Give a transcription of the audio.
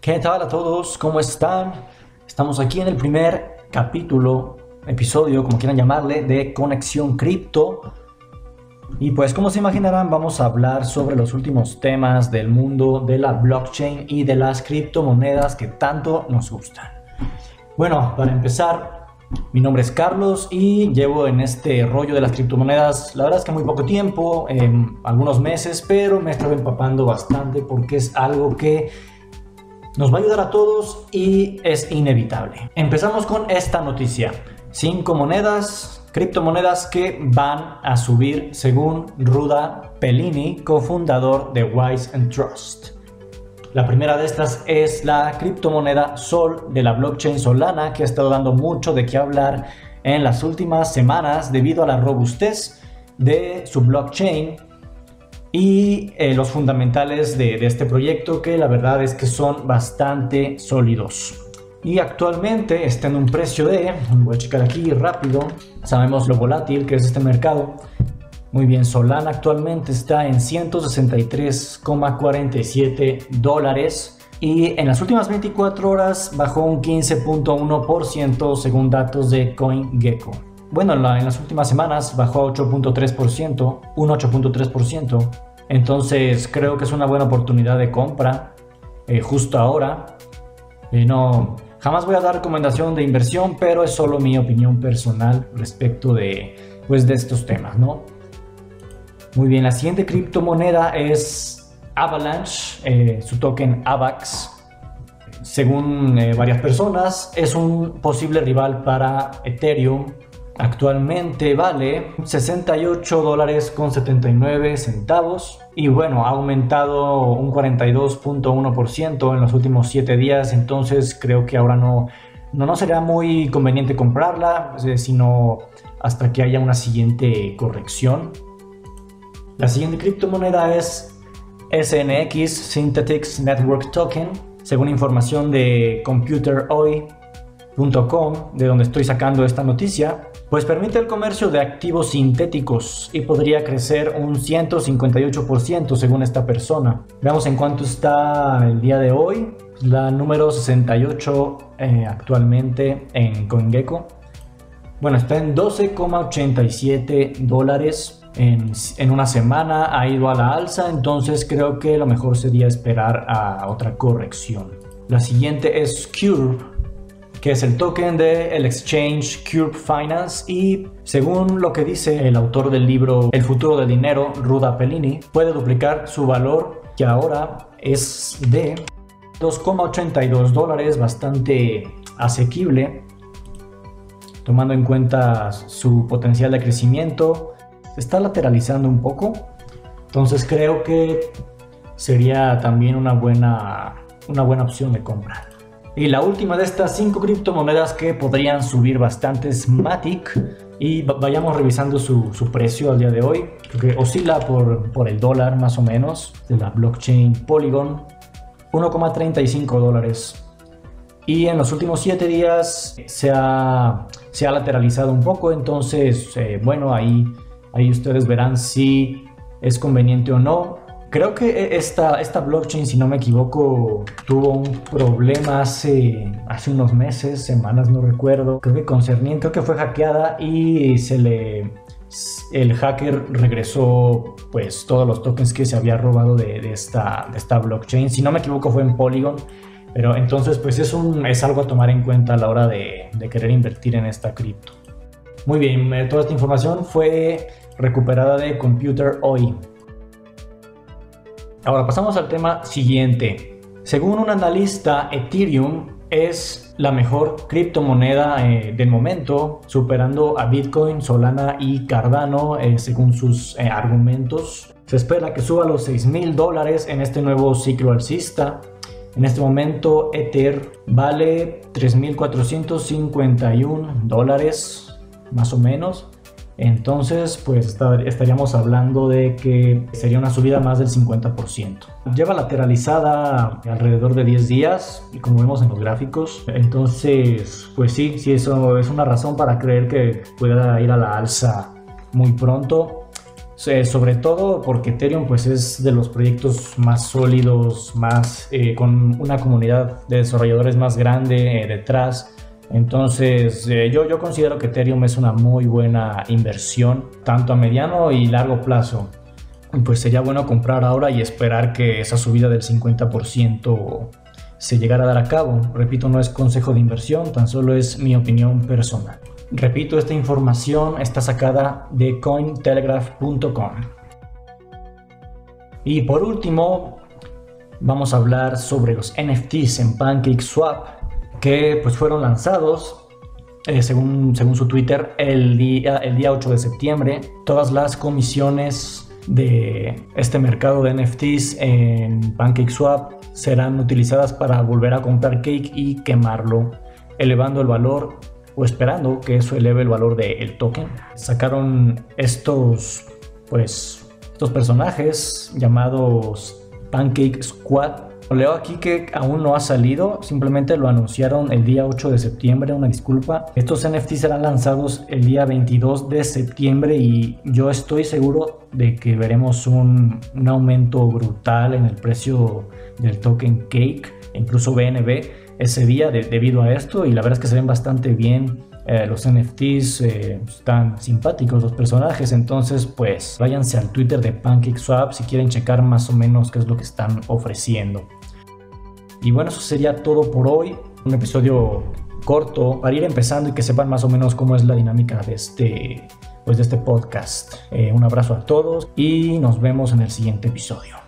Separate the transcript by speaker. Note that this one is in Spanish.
Speaker 1: ¿Qué tal a todos? ¿Cómo están? Estamos aquí en el primer capítulo, episodio, como quieran llamarle, de Conexión Cripto. Y pues como se imaginarán vamos a hablar sobre los últimos temas del mundo de la blockchain y de las criptomonedas que tanto nos gustan. Bueno, para empezar, mi nombre es Carlos y llevo en este rollo de las criptomonedas, la verdad es que muy poco tiempo, algunos meses, pero me he estado empapando bastante porque es algo que nos va a ayudar a todos y es inevitable. Empezamos con esta noticia. Cinco monedas, criptomonedas que van a subir según Ruda Pellini, cofundador de Wise and Trust. La primera de estas es la criptomoneda Sol de la blockchain Solana, que ha estado dando mucho de qué hablar en las últimas semanas debido a la robustez de su blockchain y eh, los fundamentales de, este proyecto que la verdad es que son bastante sólidos. Y actualmente está en un precio de, voy a checar aquí rápido, sabemos lo volátil que es este mercado. Muy bien, Solana actualmente está en 163,47 dólares y en las últimas 24 horas bajó un 15.1% según datos de CoinGecko. Bueno, en, las últimas semanas bajó 8.3%, un 8.3%. Entonces creo que es una buena oportunidad de compra eh, justo ahora. Eh, no, jamás voy a dar recomendación de inversión, pero es solo mi opinión personal respecto de, pues, de estos temas, ¿no? Muy bien, la siguiente criptomoneda es Avalanche, eh, su token AVAX. Según varias personas, es un posible rival para Ethereum Actualmente vale 68 dólares con 79 centavos y bueno, ha aumentado un 42.1% en los últimos 7 días, entonces creo que ahora no, no, no será muy conveniente comprarla, sino hasta que haya una siguiente corrección. La siguiente criptomoneda es SNX Synthetics Network Token, según información de ComputerOI.com, de donde estoy sacando esta noticia pues permite el comercio de activos sintéticos y podría crecer un 158% según esta persona. Veamos en cuánto está el día de hoy, la número 68 eh, actualmente en CoinGecko. Bueno, está en 12,87 dólares en, en, una semana, ha ido a la alza, entonces creo que lo mejor sería esperar a otra corrección. La siguiente es Cure que es el token del el exchange Curve Finance y según lo que dice el autor del libro El futuro del dinero, Ruda Pellini, puede duplicar su valor que ahora es de 2,82 dólares, bastante asequible, tomando en cuenta su potencial de crecimiento. Se está lateralizando un poco, entonces creo que sería también una buena, una buena opción de compra. Y la última de estas cinco criptomonedas que podrían subir bastante es Matic. Y vayamos revisando su, precio al día de hoy. Que oscila por, por el dólar más o menos de la blockchain Polygon. 1,35 dólares. Y en los últimos 7 días se ha, se ha lateralizado un poco. Entonces, eh, bueno, ahí, ahí ustedes verán si es conveniente o no. Creo que e, esta, esta blockchain, si no me equivoco, tuvo un problema hace, hace unos meses, semanas, no recuerdo. Creo que concerniente, creo que fue hackeada y se le... El hacker regresó pues todos los tokens que se había robado de, esta, de esta blockchain. Si no me equivoco fue en Polygon. Pero entonces pues es, un, es algo a tomar en cuenta a la hora de, de querer invertir en esta cripto. Muy bien, eh, toda esta información fue recuperada de Computer Hoy. Ahora pasamos al tema siguiente. Según un analista, Ethereum es la mejor criptomoneda eh, del momento, superando a Bitcoin, Solana y Cardano eh, según sus eh, argumentos. Se espera que suba los 6 mil dólares en este nuevo ciclo alcista. En este momento Ether vale 3.451 dólares más o menos. Entonces, pues estaríamos hablando de que sería una subida más del 50%. Lleva lateralizada alrededor de 10 días, y como vemos en los gráficos. Entonces, pues sí, sí, eso es una razón para creer que pueda ir a la alza muy pronto. sobre todo porque Ethereum pues es de los proyectos más sólidos, más eh, con una comunidad de desarrolladores más grande eh, detrás. Entonces eh, yo, yo considero que Ethereum es una muy buena inversión, tanto a mediano y largo plazo. Pues sería bueno comprar ahora y esperar que esa subida del 50% se llegara a dar a cabo. Repito, no es consejo de inversión, tan solo es mi opinión personal. Repito, esta información está sacada de cointelegraph.com. Y por último, vamos a hablar sobre los NFTs en PancakeSwap que pues fueron lanzados eh, según, según su Twitter el día, el día 8 de septiembre. Todas las comisiones de este mercado de NFTs en PancakeSwap serán utilizadas para volver a comprar cake y quemarlo, elevando el valor o esperando que eso eleve el valor del token. Sacaron estos, pues, estos personajes llamados Pancake Squad. Leo aquí que aún no ha salido, simplemente lo anunciaron el día 8 de septiembre, una disculpa. Estos NFTs serán lanzados el día 22 de septiembre y yo estoy seguro de que veremos un, un aumento brutal en el precio del token Cake, incluso BNB ese día debido a esto y la verdad es que se ven bastante bien. Eh, los NFTs eh, están simpáticos los personajes, entonces pues váyanse al Twitter de PancakeSwap si quieren checar más o menos qué es lo que están ofreciendo. Y bueno, eso sería todo por hoy. Un episodio corto para ir empezando y que sepan más o menos cómo es la dinámica de este, pues, de este podcast. Eh, un abrazo a todos y nos vemos en el siguiente episodio.